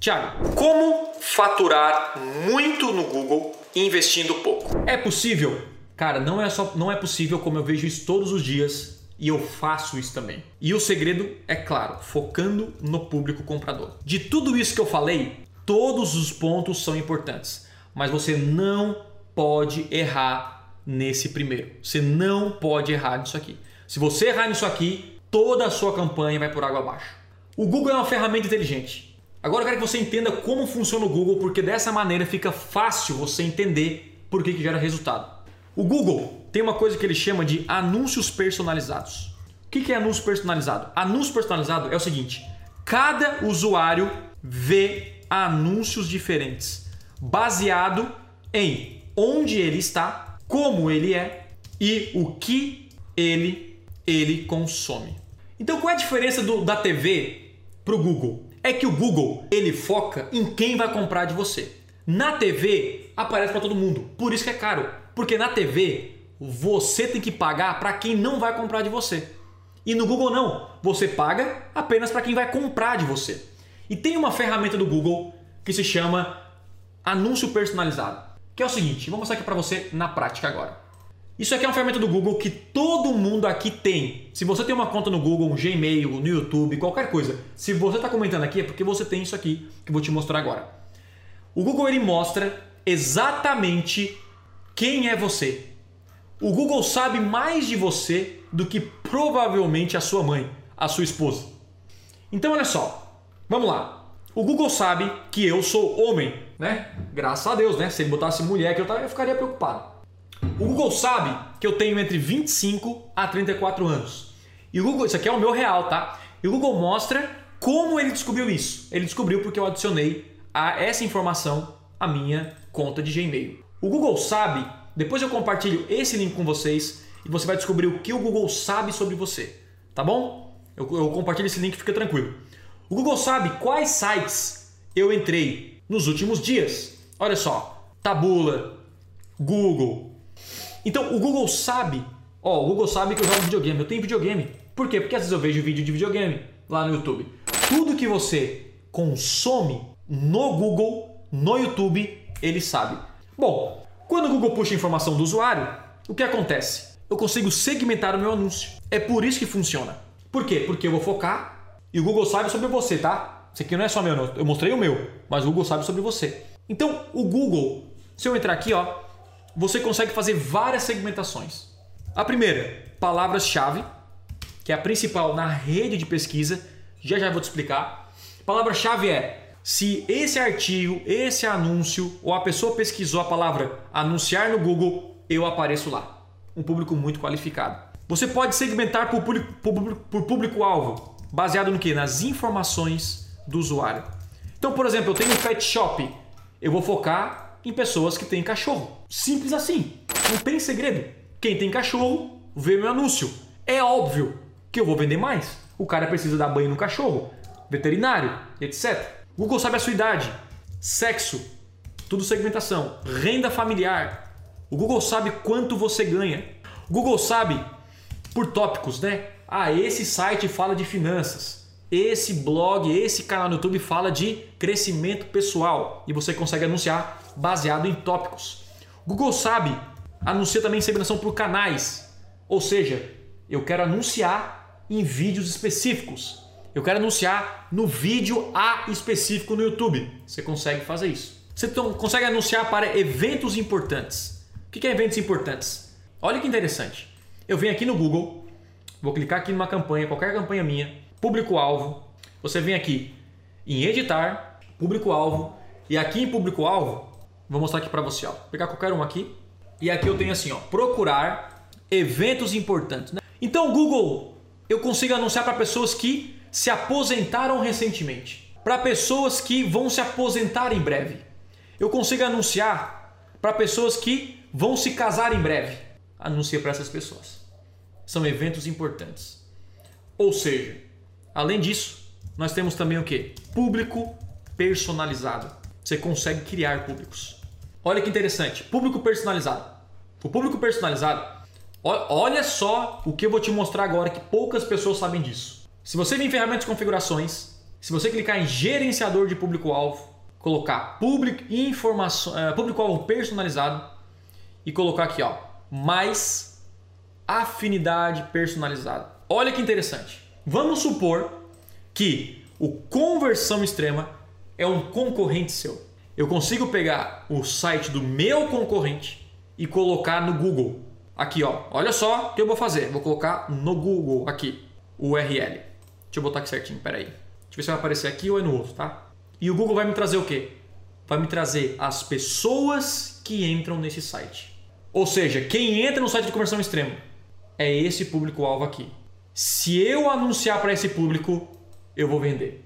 Tiago, como faturar muito no Google investindo pouco? É possível? Cara, não é só não é possível como eu vejo isso todos os dias e eu faço isso também. E o segredo é claro, focando no público comprador. De tudo isso que eu falei, todos os pontos são importantes, mas você não pode errar nesse primeiro. Você não pode errar nisso aqui. Se você errar nisso aqui, toda a sua campanha vai por água abaixo. O Google é uma ferramenta inteligente. Agora eu quero que você entenda como funciona o Google, porque dessa maneira fica fácil você entender por que, que gera resultado. O Google tem uma coisa que ele chama de anúncios personalizados. O que é anúncio personalizado? Anúncio personalizado é o seguinte: cada usuário vê anúncios diferentes, baseado em onde ele está, como ele é e o que ele ele consome. Então, qual é a diferença do, da TV para o Google? É que o Google ele foca em quem vai comprar de você. Na TV aparece para todo mundo, por isso que é caro, porque na TV você tem que pagar para quem não vai comprar de você. E no Google não, você paga apenas para quem vai comprar de você. E tem uma ferramenta do Google que se chama anúncio personalizado, que é o seguinte, vou mostrar aqui para você na prática agora. Isso aqui é uma ferramenta do Google que todo mundo aqui tem. Se você tem uma conta no Google, um Gmail, no YouTube, qualquer coisa, se você está comentando aqui é porque você tem isso aqui que eu vou te mostrar agora. O Google ele mostra exatamente quem é você. O Google sabe mais de você do que provavelmente a sua mãe, a sua esposa. Então olha só, vamos lá. O Google sabe que eu sou homem, né? Graças a Deus, né? Se ele botasse mulher eu ficaria preocupado. O Google sabe que eu tenho entre 25 a 34 anos. E o Google, isso aqui é o meu real, tá? E o Google mostra como ele descobriu isso. Ele descobriu porque eu adicionei a essa informação à minha conta de Gmail. O Google sabe, depois eu compartilho esse link com vocês e você vai descobrir o que o Google sabe sobre você, tá bom? Eu, eu compartilho esse link, fica tranquilo. O Google sabe quais sites eu entrei nos últimos dias. Olha só, Tabula, Google, então o Google sabe, ó, o Google sabe que eu jogo videogame, eu tenho videogame. Por quê? Porque às vezes eu vejo vídeo de videogame lá no YouTube. Tudo que você consome no Google, no YouTube, ele sabe. Bom, quando o Google puxa a informação do usuário, o que acontece? Eu consigo segmentar o meu anúncio. É por isso que funciona. Por quê? Porque eu vou focar e o Google sabe sobre você, tá? Isso aqui não é só meu, eu mostrei o meu, mas o Google sabe sobre você. Então, o Google, se eu entrar aqui, ó, você consegue fazer várias segmentações. A primeira, palavras-chave, que é a principal na rede de pesquisa. Já já vou te explicar. Palavra-chave é se esse artigo, esse anúncio ou a pessoa pesquisou a palavra anunciar no Google, eu apareço lá. Um público muito qualificado. Você pode segmentar por público-alvo, público baseado no que? Nas informações do usuário. Então, por exemplo, eu tenho um pet shop, eu vou focar em pessoas que têm cachorro. Simples assim. Não tem segredo. Quem tem cachorro vê meu anúncio. É óbvio que eu vou vender mais. O cara precisa dar banho no cachorro, veterinário, etc. Google sabe a sua idade, sexo, tudo segmentação, renda familiar. O Google sabe quanto você ganha. O Google sabe por tópicos, né? Ah, esse site fala de finanças esse blog, esse canal no YouTube fala de crescimento pessoal e você consegue anunciar baseado em tópicos. Google sabe, anuncia também segmentação por canais, ou seja, eu quero anunciar em vídeos específicos. Eu quero anunciar no vídeo A específico no YouTube. Você consegue fazer isso. Você consegue anunciar para eventos importantes. O que é eventos importantes? Olha que interessante. Eu venho aqui no Google, vou clicar aqui numa campanha, qualquer campanha minha, público-alvo. Você vem aqui em editar, público-alvo, e aqui em público-alvo, vou mostrar aqui para você, ó. Vou pegar qualquer um aqui. E aqui eu tenho assim, ó, procurar eventos importantes. Né? Então, Google, eu consigo anunciar para pessoas que se aposentaram recentemente, para pessoas que vão se aposentar em breve. Eu consigo anunciar para pessoas que vão se casar em breve. Anuncia para essas pessoas. São eventos importantes. Ou seja, Além disso, nós temos também o que? Público personalizado. Você consegue criar públicos. Olha que interessante, público personalizado. O público personalizado, olha só o que eu vou te mostrar agora que poucas pessoas sabem disso. Se você vir em ferramentas de configurações, Se você clicar em gerenciador de público-alvo, colocar público informação, uh, público-alvo personalizado e colocar aqui, ó, mais afinidade personalizada. Olha que interessante. Vamos supor que o conversão extrema é um concorrente seu. Eu consigo pegar o site do meu concorrente e colocar no Google. Aqui, ó. Olha só o que eu vou fazer. Vou colocar no Google aqui o URL. Deixa eu botar aqui certinho, peraí. Deixa eu ver se vai aparecer aqui ou é no outro, tá? E o Google vai me trazer o quê? Vai me trazer as pessoas que entram nesse site. Ou seja, quem entra no site de conversão extrema é esse público-alvo aqui. Se eu anunciar para esse público, eu vou vender.